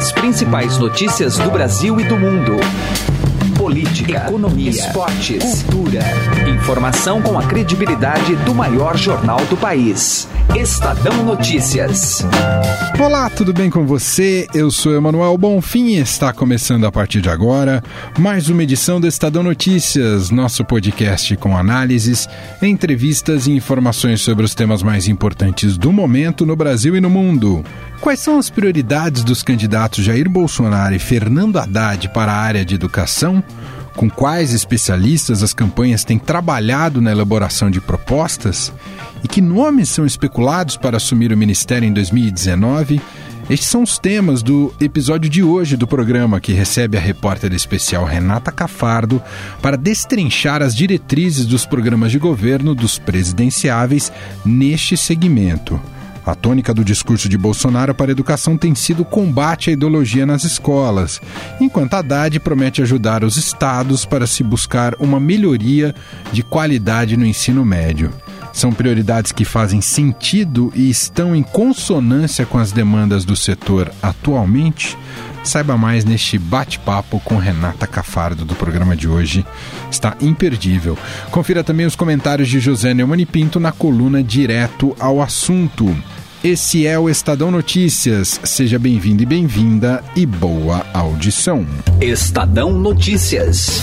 As principais notícias do Brasil e do mundo. Política, economia, esportes, cultura. Informação com a credibilidade do maior jornal do país. Estadão Notícias. Olá, tudo bem com você? Eu sou Emanuel Bonfim e está começando a partir de agora mais uma edição do Estadão Notícias, nosso podcast com análises, entrevistas e informações sobre os temas mais importantes do momento no Brasil e no mundo. Quais são as prioridades dos candidatos Jair Bolsonaro e Fernando Haddad para a área de educação? Com quais especialistas as campanhas têm trabalhado na elaboração de propostas? E que nomes são especulados para assumir o ministério em 2019? Estes são os temas do episódio de hoje do programa, que recebe a repórter especial Renata Cafardo para destrinchar as diretrizes dos programas de governo dos presidenciáveis neste segmento. A tônica do discurso de Bolsonaro para a educação tem sido o combate à ideologia nas escolas, enquanto Haddad promete ajudar os estados para se buscar uma melhoria de qualidade no ensino médio. São prioridades que fazem sentido e estão em consonância com as demandas do setor atualmente? Saiba mais neste bate-papo com Renata Cafardo do programa de hoje. Está imperdível. Confira também os comentários de José Neumann Pinto na coluna Direto ao Assunto. Esse é o Estadão Notícias. Seja bem-vindo e bem-vinda e boa audição. Estadão Notícias.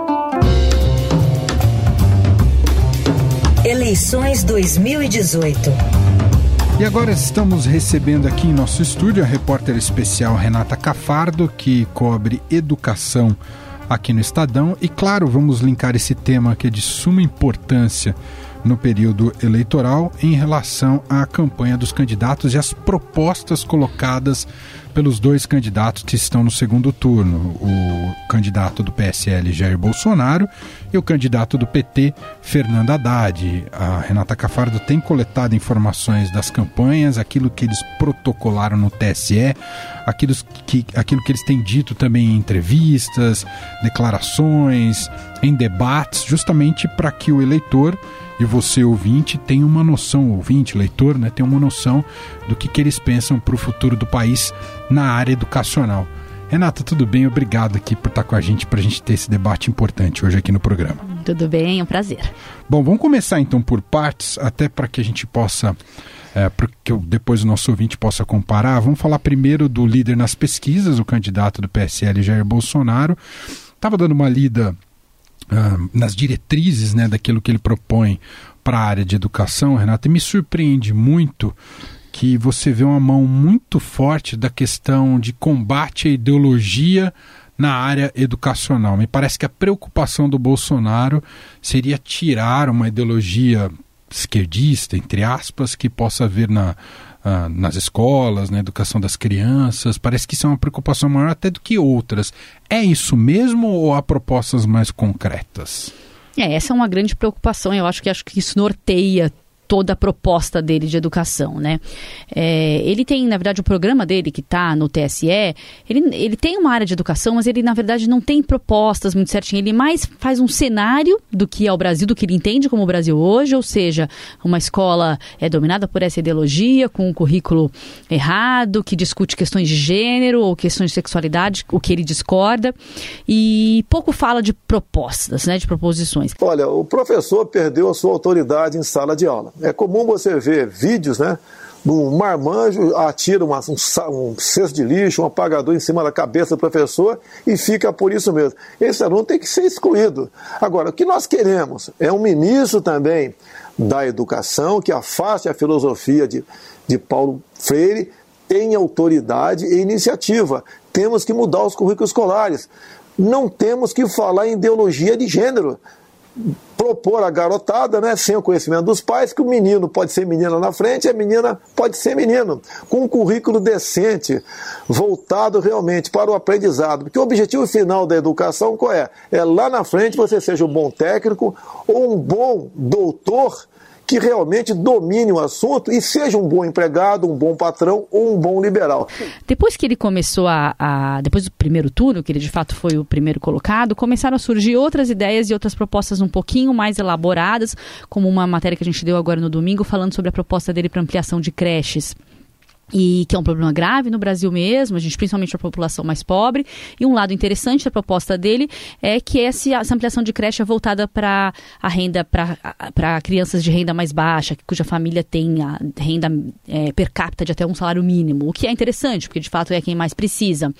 Eleições 2018. E agora estamos recebendo aqui em nosso estúdio a repórter especial Renata Cafardo, que cobre educação aqui no Estadão. E claro, vamos linkar esse tema que é de suma importância no período eleitoral em relação à campanha dos candidatos e as propostas colocadas pelos dois candidatos que estão no segundo turno, o candidato do PSL Jair Bolsonaro e o candidato do PT Fernando Haddad. A Renata Cafardo tem coletado informações das campanhas, aquilo que eles protocolaram no TSE, aquilo que, aquilo que eles têm dito também em entrevistas, declarações, em debates, justamente para que o eleitor e você, ouvinte, tem uma noção, ouvinte, leitor, né, tem uma noção do que, que eles pensam para o futuro do país na área educacional. Renata, tudo bem? Obrigado aqui por estar com a gente, para a gente ter esse debate importante hoje aqui no programa. Tudo bem, é um prazer. Bom, vamos começar então por partes, até para que a gente possa, é, para que depois o nosso ouvinte possa comparar. Vamos falar primeiro do líder nas pesquisas, o candidato do PSL, Jair Bolsonaro. Estava dando uma lida uh, nas diretrizes né, daquilo que ele propõe para a área de educação, Renata, e me surpreende muito que você vê uma mão muito forte da questão de combate à ideologia na área educacional. Me parece que a preocupação do Bolsonaro seria tirar uma ideologia esquerdista, entre aspas, que possa haver na, ah, nas escolas, na educação das crianças. Parece que isso é uma preocupação maior até do que outras. É isso mesmo ou há propostas mais concretas? É, essa é uma grande preocupação. Eu acho que acho que isso norteia toda a proposta dele de educação, né? É, ele tem, na verdade, o programa dele que está no TSE, ele, ele tem uma área de educação, mas ele, na verdade, não tem propostas muito certinho. Ele mais faz um cenário do que é o Brasil, do que ele entende como o Brasil hoje, ou seja, uma escola é dominada por essa ideologia, com um currículo errado, que discute questões de gênero ou questões de sexualidade, o que ele discorda, e pouco fala de propostas, né, de proposições. Olha, o professor perdeu a sua autoridade em sala de aula. É comum você ver vídeos, né? Um marmanjo atira uma, um, um cesto de lixo, um apagador em cima da cabeça do professor e fica por isso mesmo. Esse aluno tem que ser excluído. Agora, o que nós queremos é um ministro também da educação que afaste a filosofia de, de Paulo Freire, tenha autoridade e iniciativa. Temos que mudar os currículos escolares. Não temos que falar em ideologia de gênero propor a garotada, né, sem o conhecimento dos pais, que o menino pode ser menina na frente e a menina pode ser menino, com um currículo decente, voltado realmente para o aprendizado. Porque o objetivo final da educação qual é? É lá na frente você seja um bom técnico ou um bom doutor que realmente domine o assunto e seja um bom empregado, um bom patrão ou um bom liberal. Depois que ele começou a, a, Depois do primeiro turno, que ele de fato foi o primeiro colocado, começaram a surgir outras ideias e outras propostas um pouquinho mais elaboradas, como uma matéria que a gente deu agora no domingo, falando sobre a proposta dele para ampliação de creches e que é um problema grave no Brasil mesmo, a gente principalmente a população mais pobre. E um lado interessante da proposta dele é que essa, ampliação de creche é voltada para a renda para crianças de renda mais baixa, cuja família tem a renda é, per capita de até um salário mínimo, o que é interessante, porque de fato é quem mais precisa.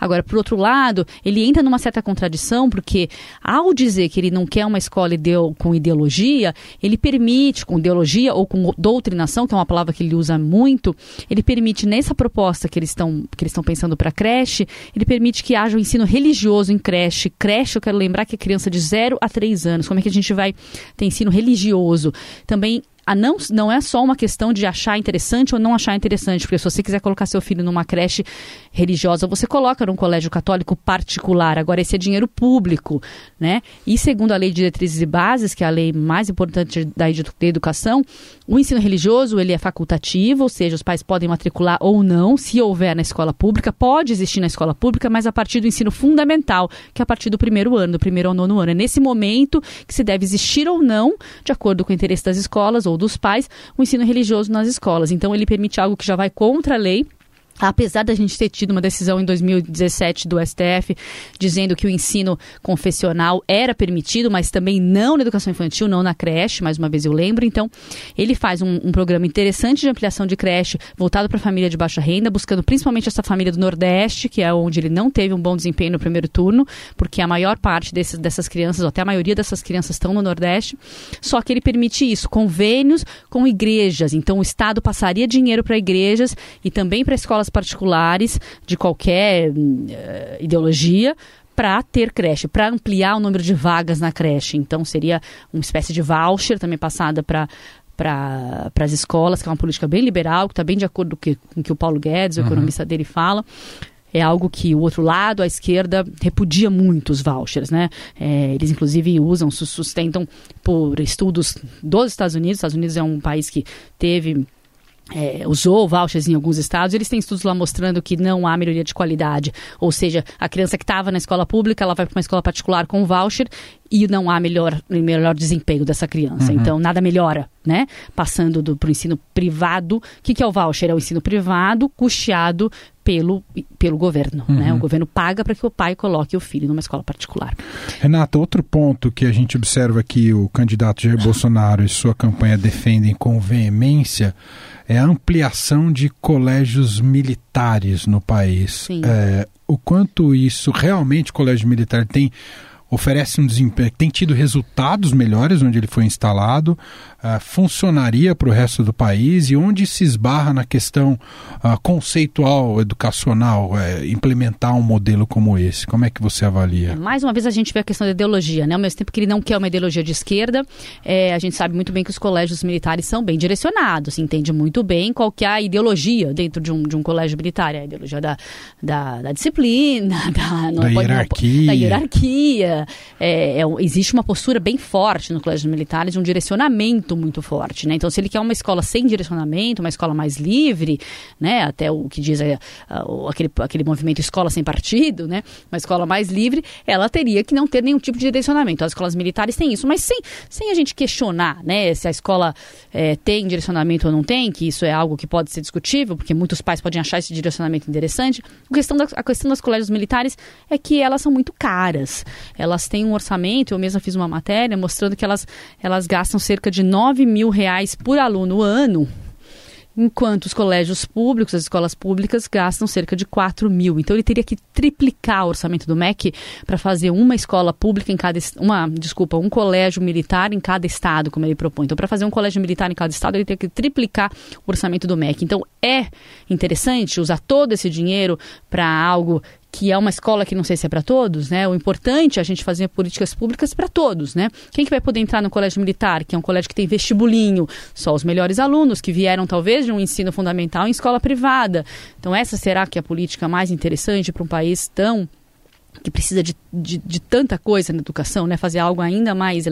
Agora, por outro lado, ele entra numa certa contradição, porque ao dizer que ele não quer uma escola ideo, com ideologia, ele permite, com ideologia ou com doutrinação, que é uma palavra que ele usa muito, ele permite permite, nessa proposta que eles estão que eles estão pensando para creche, ele permite que haja um ensino religioso em creche. Creche, eu quero lembrar que é criança de 0 a 3 anos. Como é que a gente vai ter ensino religioso? Também a não, não é só uma questão de achar interessante ou não achar interessante, porque se você quiser colocar seu filho numa creche religiosa, você coloca num colégio católico particular. Agora, esse é dinheiro público, né? E segundo a Lei de Diretrizes e Bases, que é a lei mais importante da educação, o ensino religioso ele é facultativo, ou seja, os pais podem matricular ou não, se houver na escola pública, pode existir na escola pública, mas a partir do ensino fundamental, que é a partir do primeiro ano, do primeiro ao nono ano. É nesse momento que se deve existir ou não, de acordo com o interesse das escolas ou dos pais, o ensino religioso nas escolas. Então, ele permite algo que já vai contra a lei, Apesar da gente ter tido uma decisão em 2017 do STF dizendo que o ensino confessional era permitido, mas também não na educação infantil, não na creche, mais uma vez eu lembro. Então, ele faz um, um programa interessante de ampliação de creche voltado para a família de baixa renda, buscando principalmente essa família do Nordeste, que é onde ele não teve um bom desempenho no primeiro turno, porque a maior parte desses, dessas crianças, ou até a maioria dessas crianças estão no Nordeste. Só que ele permite isso, convênios com igrejas. Então, o Estado passaria dinheiro para igrejas e também para escolas escolas particulares de qualquer uh, ideologia para ter creche, para ampliar o número de vagas na creche. Então seria uma espécie de voucher também passada para para as escolas, que é uma política bem liberal, que está bem de acordo com, com o que o Paulo Guedes, o uhum. economista dele, fala é algo que o outro lado, a esquerda, repudia muito os vouchers, né? É, eles, inclusive, usam, sustentam por estudos dos Estados Unidos. Os Estados Unidos é um país que teve é, usou vouchers em alguns estados, eles têm estudos lá mostrando que não há melhoria de qualidade. Ou seja, a criança que estava na escola pública, ela vai para uma escola particular com voucher e não há melhor, melhor desempenho dessa criança. Uhum. Então, nada melhora, né? Passando para o ensino privado. O que, que é o voucher? É o ensino privado custeado pelo, pelo governo. Uhum. Né? O governo paga para que o pai coloque o filho numa escola particular. Renata, outro ponto que a gente observa que o candidato Jair Bolsonaro e sua campanha defendem com veemência é a ampliação de colégios militares no país. É, o quanto isso realmente, o colégio militar tem oferece um desempenho, tem tido resultados melhores onde ele foi instalado, uh, funcionaria para o resto do país e onde se esbarra na questão uh, conceitual, educacional, uh, implementar um modelo como esse? Como é que você avalia? Mais uma vez a gente vê a questão da ideologia, né? Ao mesmo tempo que ele não quer uma ideologia de esquerda, é, a gente sabe muito bem que os colégios militares são bem direcionados, se entende muito bem qual que é a ideologia dentro de um, de um colégio militar, é a ideologia da, da, da disciplina, da, da, hierarquia. Não, da hierarquia. É, é, existe uma postura bem forte no colégio militares, um direcionamento muito forte, né? Então, se ele quer uma escola sem direcionamento, uma escola mais livre, né? Até o que diz é, aquele, aquele movimento escola sem partido, né? Uma escola mais livre, ela teria que não ter nenhum tipo de direcionamento. As escolas militares têm isso, mas sem, sem a gente questionar, né? Se a escola é, tem direcionamento ou não tem, que isso é algo que pode ser discutível, porque muitos pais podem achar esse direcionamento interessante. A questão, da, a questão das colégios militares é que elas são muito caras. Elas têm um orçamento, eu mesma fiz uma matéria mostrando que elas, elas gastam cerca de 9 mil reais por aluno ano, enquanto os colégios públicos, as escolas públicas, gastam cerca de 4 mil. Então ele teria que triplicar o orçamento do MEC para fazer uma escola pública em cada uma, desculpa, um colégio militar em cada estado, como ele propõe. Então, para fazer um colégio militar em cada estado, ele teria que triplicar o orçamento do MEC. Então é interessante usar todo esse dinheiro para algo que é uma escola que não sei se é para todos, né? O importante é a gente fazer políticas públicas para todos, né? Quem que vai poder entrar no colégio militar, que é um colégio que tem vestibulinho? Só os melhores alunos que vieram talvez de um ensino fundamental em escola privada. Então essa será que é a política mais interessante para um país tão que precisa de, de, de, tanta coisa na educação, né? Fazer algo ainda mais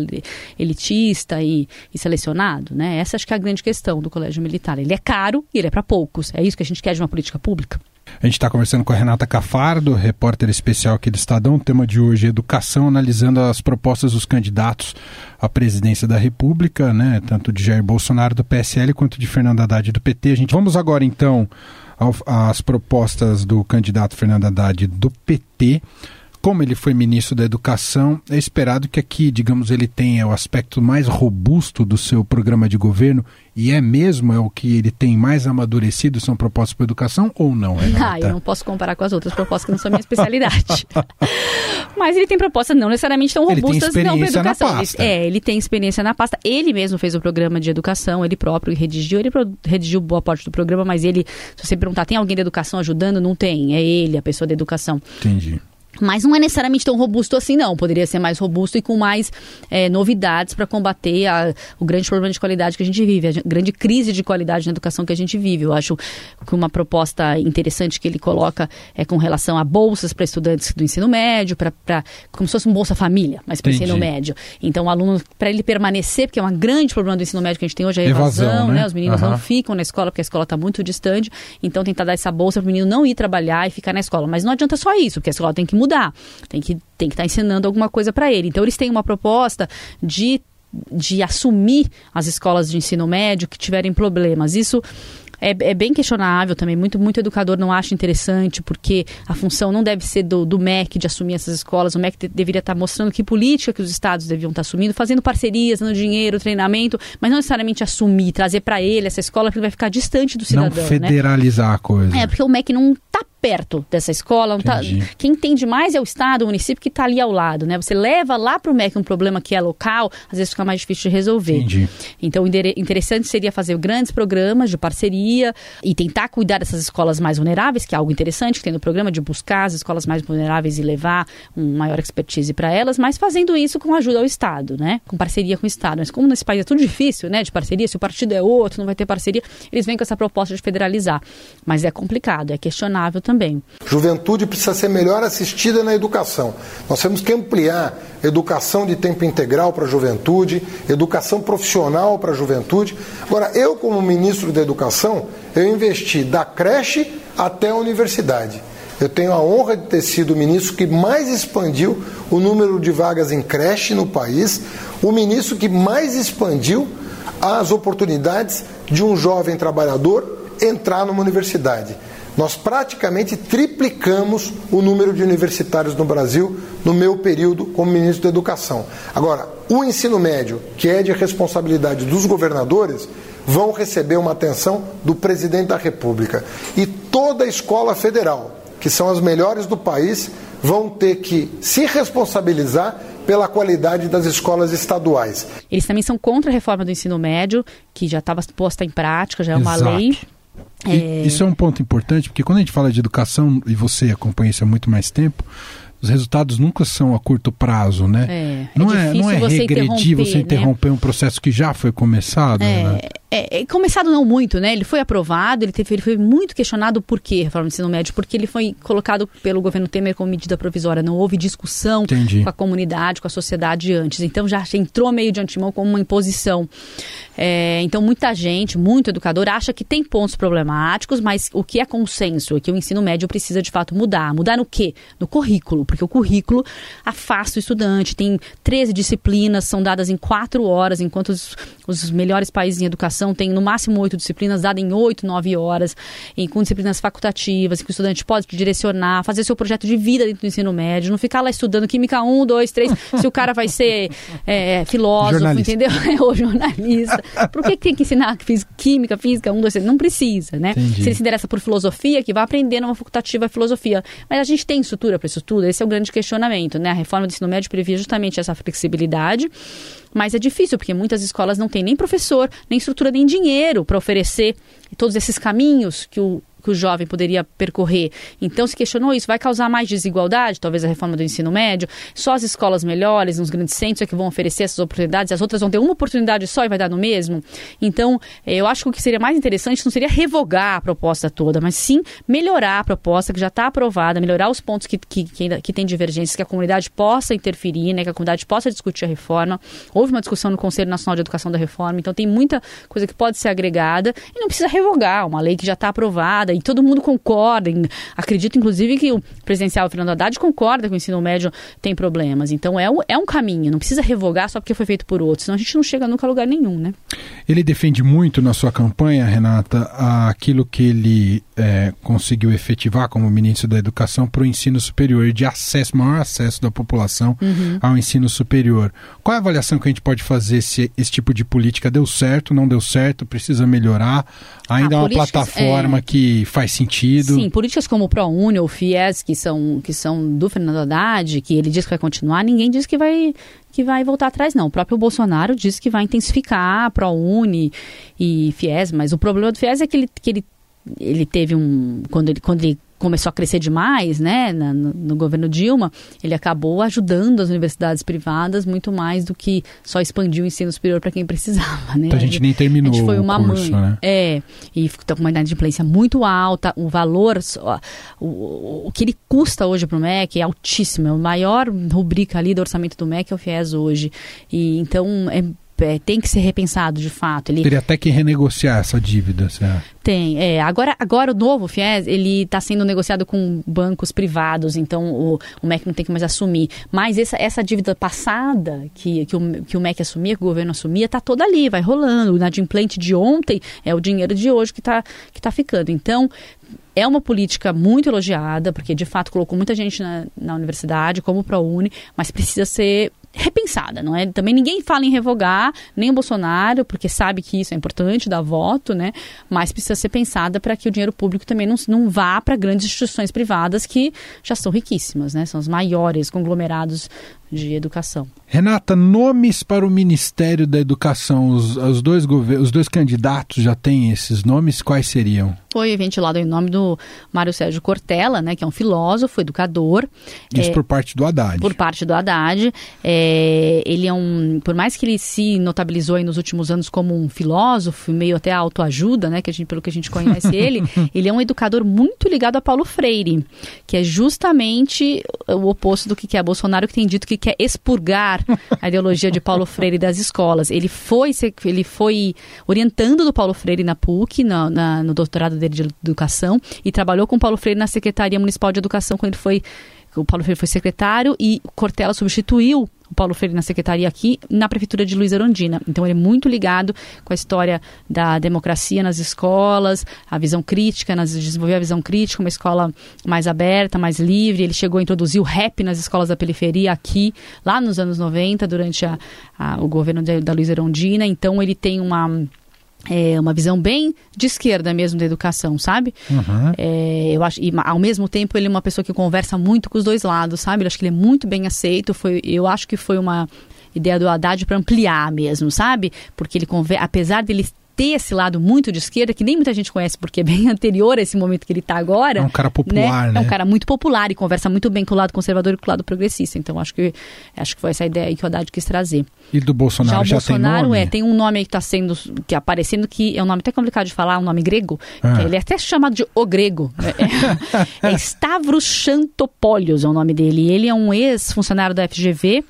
elitista e, e, selecionado, né? Essa acho que é a grande questão do colégio militar. Ele é caro e ele é para poucos. É isso que a gente quer de uma política pública. A gente está conversando com a Renata Cafardo, repórter especial aqui do Estadão. O tema de hoje é educação, analisando as propostas dos candidatos à presidência da República, né? Tanto de Jair Bolsonaro do PSL quanto de Fernando Haddad do PT. A gente vamos agora então às propostas do candidato Fernando Haddad do PT como ele foi ministro da Educação, é esperado que aqui, digamos, ele tenha o aspecto mais robusto do seu programa de governo, e é mesmo, é o que ele tem mais amadurecido, são propostas para educação, ou não, Renata? Ah, eu não posso comparar com as outras propostas que não são minha especialidade. Mas ele tem propostas não necessariamente tão robustas não para educação. Na pasta. é, ele tem experiência na pasta. Ele mesmo fez o programa de educação, ele próprio redigiu, ele redigiu boa parte do programa, mas ele, se você perguntar, tem alguém da educação ajudando? Não tem, é ele, a pessoa da educação. Entendi. Mas não é necessariamente tão robusto assim, não. Poderia ser mais robusto e com mais é, novidades para combater a, o grande problema de qualidade que a gente vive, a grande crise de qualidade na educação que a gente vive. Eu acho que uma proposta interessante que ele coloca é com relação a bolsas para estudantes do ensino médio, pra, como se fosse um Bolsa Família, mas para o ensino médio. Então, o aluno, para ele permanecer, porque é um grande problema do ensino médio que a gente tem hoje, é a evasão, evasão né? né? Os meninos uhum. não ficam na escola porque a escola está muito distante. Então, tentar dar essa bolsa para o menino não ir trabalhar e ficar na escola. Mas não adianta só isso, porque a escola tem que mudar. Tem que tem que estar tá ensinando alguma coisa para ele. Então eles têm uma proposta de de assumir as escolas de ensino médio que tiverem problemas. Isso é, é, bem questionável também. Muito, muito educador não acha interessante, porque a função não deve ser do, do MEC de assumir essas escolas. O MEC te, deveria estar mostrando que política que os estados deviam estar assumindo, fazendo parcerias, dando dinheiro, treinamento, mas não necessariamente assumir, trazer para ele essa escola, porque ele vai ficar distante do cidadão. Não né? federalizar né? a coisa. É, porque o MEC não está perto dessa escola. Tá, quem entende mais é o Estado, o município que está ali ao lado. Né? Você leva lá para o MEC um problema que é local, às vezes fica mais difícil de resolver. Entendi. Então, interessante seria fazer grandes programas de parceria e tentar cuidar dessas escolas mais vulneráveis, que é algo interessante que tem no programa, de buscar as escolas mais vulneráveis e levar um maior expertise para elas, mas fazendo isso com ajuda ao Estado, né? com parceria com o Estado. Mas como nesse país é tudo difícil né? de parceria, se o partido é outro, não vai ter parceria, eles vêm com essa proposta de federalizar. Mas é complicado, é questionável também também. Juventude precisa ser melhor assistida na educação. Nós temos que ampliar educação de tempo integral para a juventude, educação profissional para a juventude. Agora, eu, como ministro da Educação, eu investi da creche até a universidade. Eu tenho a honra de ter sido o ministro que mais expandiu o número de vagas em creche no país, o ministro que mais expandiu as oportunidades de um jovem trabalhador entrar numa universidade. Nós praticamente triplicamos o número de universitários no Brasil no meu período como ministro da Educação. Agora, o ensino médio, que é de responsabilidade dos governadores, vão receber uma atenção do presidente da República. E toda a escola federal, que são as melhores do país, vão ter que se responsabilizar pela qualidade das escolas estaduais. Eles também são contra a reforma do ensino médio, que já estava posta em prática, já é uma Exato. lei. É... Isso é um ponto importante, porque quando a gente fala de educação, e você acompanha isso há muito mais tempo, os resultados nunca são a curto prazo, né? É, não é, é não é você regredir você interromper né? um processo que já foi começado, é, né? É, é, começado não muito, né? Ele foi aprovado, ele, teve, ele foi muito questionado por quê, a reforma do ensino médio, porque ele foi colocado pelo governo Temer como medida provisória. Não houve discussão Entendi. com a comunidade, com a sociedade antes. Então já entrou meio de antemão como uma imposição. É, então muita gente, muito educador, acha que tem pontos problemáticos, mas o que é consenso é que o ensino médio precisa de fato mudar. Mudar no quê? No currículo, porque o currículo afasta o estudante. Tem 13 disciplinas, são dadas em 4 horas, enquanto os, os melhores países em educação graduação tem no máximo oito disciplinas, dadas em oito, nove horas, em, com disciplinas facultativas, que o estudante pode direcionar, fazer seu projeto de vida dentro do ensino médio, não ficar lá estudando Química 1, 2, 3, se o cara vai ser é, filósofo, jornalista. entendeu? Ou jornalista. Por que, que tem que ensinar Química, Física 1, 2, 3? Não precisa, né? Entendi. Se ele se interessa por filosofia, que vai aprender numa facultativa filosofia. Mas a gente tem estrutura para isso tudo? Esse é o grande questionamento, né? A reforma do ensino médio previa justamente essa flexibilidade mas é difícil, porque muitas escolas não têm nem professor, nem estrutura, nem dinheiro para oferecer todos esses caminhos que o que o jovem poderia percorrer. Então se questionou isso, vai causar mais desigualdade, talvez a reforma do ensino médio, só as escolas melhores, nos grandes centros é que vão oferecer essas oportunidades, as outras vão ter uma oportunidade só e vai dar no mesmo. Então, eh, eu acho que o que seria mais interessante não seria revogar a proposta toda, mas sim melhorar a proposta que já está aprovada, melhorar os pontos que, que, que, ainda, que tem divergências, que a comunidade possa interferir, né, que a comunidade possa discutir a reforma. Houve uma discussão no Conselho Nacional de Educação da Reforma, então tem muita coisa que pode ser agregada e não precisa revogar uma lei que já está aprovada e todo mundo concorda. Acredito, inclusive, que o presidencial Fernando Haddad concorda que o ensino médio tem problemas. Então é um, é um caminho, não precisa revogar só porque foi feito por outros, senão a gente não chega nunca a lugar nenhum, né? Ele defende muito na sua campanha, Renata, aquilo que ele é, conseguiu efetivar como ministro da Educação para o ensino superior de acesso, maior acesso da população uhum. ao ensino superior. Qual é a avaliação que a gente pode fazer se esse tipo de política deu certo, não deu certo, precisa melhorar? Ainda é uma plataforma é... que faz sentido? Sim, políticas como o ProUni ou o FIES, que são, que são do Fernando Haddad, que ele diz que vai continuar, ninguém diz que vai que vai voltar atrás, não. O próprio Bolsonaro disse que vai intensificar a ProUni e FIES, mas o problema do FIES é que ele, que ele ele teve um. Quando ele, quando ele começou a crescer demais, né, na, no, no, governo Dilma, ele acabou ajudando as universidades privadas muito mais do que só expandir o ensino superior para quem precisava, né? Então a gente nem terminou a gente foi uma curso, mãe, né? É, e está com uma inadimplência muito alta, o valor, o, o que ele custa hoje para o MEC é altíssimo, é o maior rubrica ali do orçamento do MEC é o FIES hoje, e então é é, tem que ser repensado de fato. Ele teria até que renegociar essa dívida, certo? Tem. É, agora, agora o novo FIES ele está sendo negociado com bancos privados, então o, o MEC não tem que mais assumir. Mas essa, essa dívida passada que, que, o, que o MEC assumia, que o governo assumia, está toda ali, vai rolando. O inadimplente de ontem é o dinheiro de hoje que está que tá ficando. Então, é uma política muito elogiada, porque de fato colocou muita gente na, na universidade, como o ProUni, mas precisa ser repensada, não é? Também ninguém fala em revogar, nem o Bolsonaro, porque sabe que isso é importante, dar voto, né? Mas precisa ser pensada para que o dinheiro público também não, não vá para grandes instituições privadas que já são riquíssimas, né? São os maiores conglomerados de educação. Renata, nomes para o Ministério da Educação. Os, os, dois, os dois candidatos já têm esses nomes? Quais seriam? Foi ventilado em nome do Mário Sérgio Cortella, né, que é um filósofo, educador. Isso é, por parte do Haddad. Por parte do Haddad. É, ele é um. Por mais que ele se notabilizou nos últimos anos como um filósofo, meio até autoajuda, né, que a gente, pelo que a gente conhece ele, ele é um educador muito ligado a Paulo Freire, que é justamente o oposto do que é Bolsonaro, que tem dito que quer expurgar a ideologia de Paulo Freire das escolas. Ele foi, ele foi orientando do Paulo Freire na PUC, na, na, no doutorado dele de educação, e trabalhou com Paulo Freire na Secretaria Municipal de Educação quando ele foi o Paulo Freire foi secretário e Cortella substituiu o Paulo Freire na secretaria aqui na prefeitura de Luiz Arondina. Então ele é muito ligado com a história da democracia nas escolas, a visão crítica, nas, desenvolver a visão crítica, uma escola mais aberta, mais livre. Ele chegou a introduzir o rap nas escolas da periferia aqui, lá nos anos 90, durante a, a, o governo de, da Luiz Arondina. Então ele tem uma é uma visão bem de esquerda mesmo da educação, sabe? Uhum. É, eu acho, e ao mesmo tempo ele é uma pessoa que conversa muito com os dois lados, sabe? Eu acho que ele é muito bem aceito. Foi, eu acho que foi uma ideia do Haddad para ampliar mesmo, sabe? Porque ele apesar dele ter esse lado muito de esquerda, que nem muita gente conhece porque é bem anterior a esse momento que ele está agora. É um cara popular, né? né? É um cara muito popular e conversa muito bem com o lado conservador e com o lado progressista. Então acho que acho que foi essa ideia aí que o Haddad quis trazer. E do Bolsonaro já, o já Bolsonaro, tem é, tem um nome aí que está sendo que aparecendo que é um nome até complicado de falar, um nome grego, ah. ele é até chamado de o grego. É, é, é Stavros Chantopoulos é o nome dele. Ele é um ex-funcionário da FGV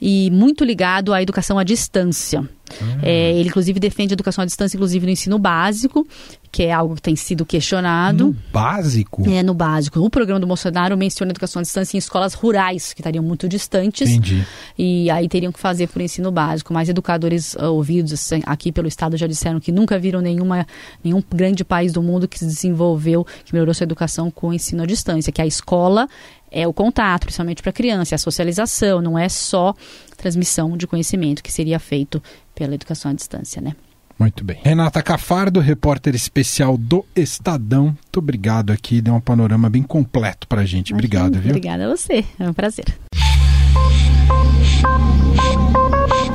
e muito ligado à educação à distância. Uhum. É, ele, inclusive, defende a educação à distância, inclusive no ensino básico, que é algo que tem sido questionado. No básico? É, no básico. O programa do Bolsonaro menciona a educação à distância em escolas rurais, que estariam muito distantes. Entendi. E aí teriam que fazer por ensino básico. Mas educadores uh, ouvidos assim, aqui pelo Estado já disseram que nunca viram nenhuma, nenhum grande país do mundo que se desenvolveu, que melhorou sua educação com o ensino à distância, que a escola é o contato, principalmente para a criança, é a socialização, não é só transmissão de conhecimento que seria feito pela educação à distância, né? Muito bem. Renata Cafardo, repórter especial do Estadão. Muito obrigado aqui, deu um panorama bem completo para a gente. Obrigado, viu? Obrigada a você, é um prazer.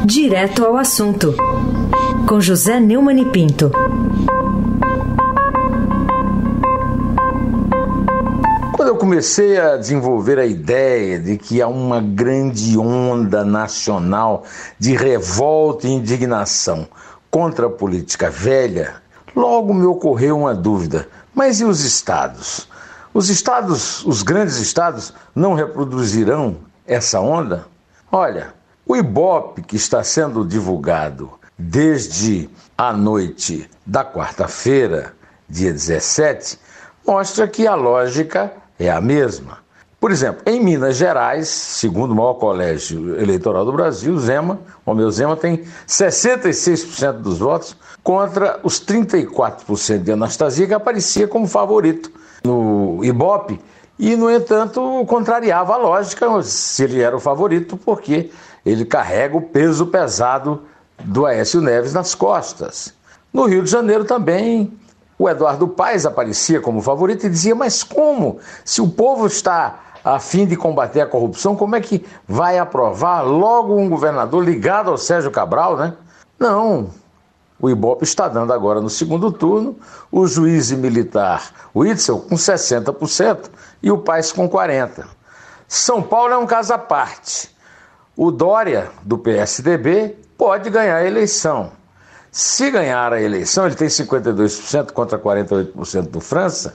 Direto ao assunto, com José Neumann e Pinto. Comecei a desenvolver a ideia de que há uma grande onda nacional de revolta e indignação contra a política velha, logo me ocorreu uma dúvida: mas e os estados? Os estados, os grandes estados, não reproduzirão essa onda? Olha, o Ibope que está sendo divulgado desde a noite da quarta-feira, dia 17, mostra que a lógica é a mesma. Por exemplo, em Minas Gerais, segundo o maior colégio eleitoral do Brasil, Zema, o meu Zema tem 66% dos votos contra os 34% de Anastasia, que aparecia como favorito no Ibope, e, no entanto, contrariava a lógica se ele era o favorito, porque ele carrega o peso pesado do Aécio Neves nas costas. No Rio de Janeiro também, o Eduardo Paes aparecia como favorito e dizia: Mas como? Se o povo está a fim de combater a corrupção, como é que vai aprovar logo um governador ligado ao Sérgio Cabral, né? Não. O Ibope está dando agora no segundo turno o juiz militar, o Itzel, com 60% e o Paes com 40%. São Paulo é um caso à parte. O Dória, do PSDB, pode ganhar a eleição. Se ganhar a eleição, ele tem 52% contra 48% do França,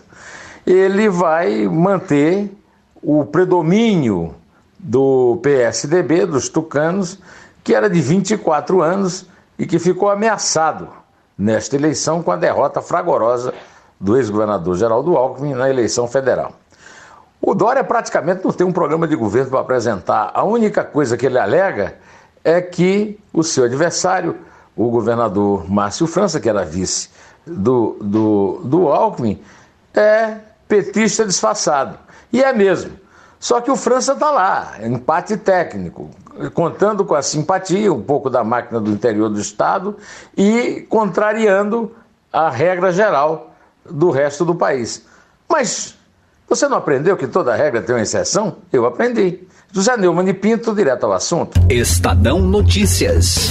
ele vai manter o predomínio do PSDB, dos tucanos, que era de 24 anos e que ficou ameaçado nesta eleição com a derrota fragorosa do ex-governador Geraldo Alckmin na eleição federal. O Dória praticamente não tem um programa de governo para apresentar. A única coisa que ele alega é que o seu adversário, o governador Márcio França, que era vice do, do, do Alckmin, é petista disfarçado. E é mesmo. Só que o França está lá, empate técnico, contando com a simpatia um pouco da máquina do interior do Estado e contrariando a regra geral do resto do país. Mas você não aprendeu que toda regra tem uma exceção? Eu aprendi. José Neumann e Pinto, direto ao assunto. Estadão Notícias.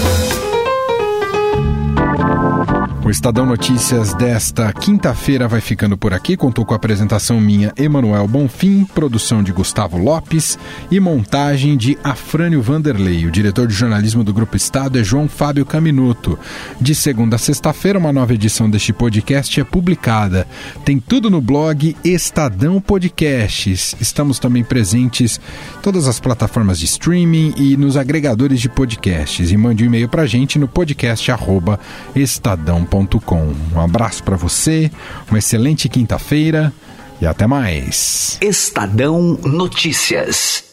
O Estadão Notícias desta quinta-feira vai ficando por aqui. Contou com a apresentação minha, Emanuel Bonfim, produção de Gustavo Lopes e montagem de Afrânio Vanderlei. O diretor de jornalismo do Grupo Estado é João Fábio Caminuto. De segunda a sexta-feira, uma nova edição deste podcast é publicada. Tem tudo no blog Estadão Podcasts. Estamos também presentes em todas as plataformas de streaming e nos agregadores de podcasts. E mande um e-mail para a gente no podcast@estadão.com um abraço para você, uma excelente quinta-feira e até mais. Estadão Notícias.